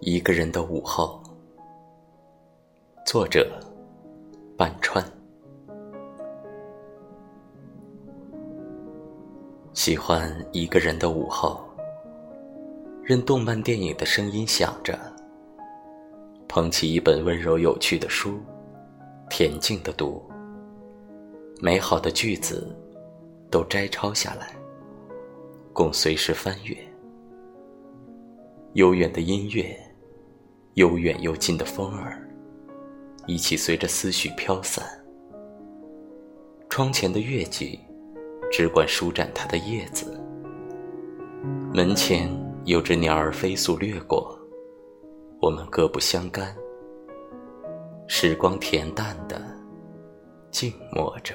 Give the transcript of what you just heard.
一个人的午后，作者半川。喜欢一个人的午后，任动漫电影的声音响着，捧起一本温柔有趣的书，恬静的读，美好的句子都摘抄下来，供随时翻阅。悠远的音乐。悠远又近的风儿，一起随着思绪飘散。窗前的月季，只管舒展它的叶子。门前有只鸟儿飞速掠过，我们各不相干。时光恬淡的静默着。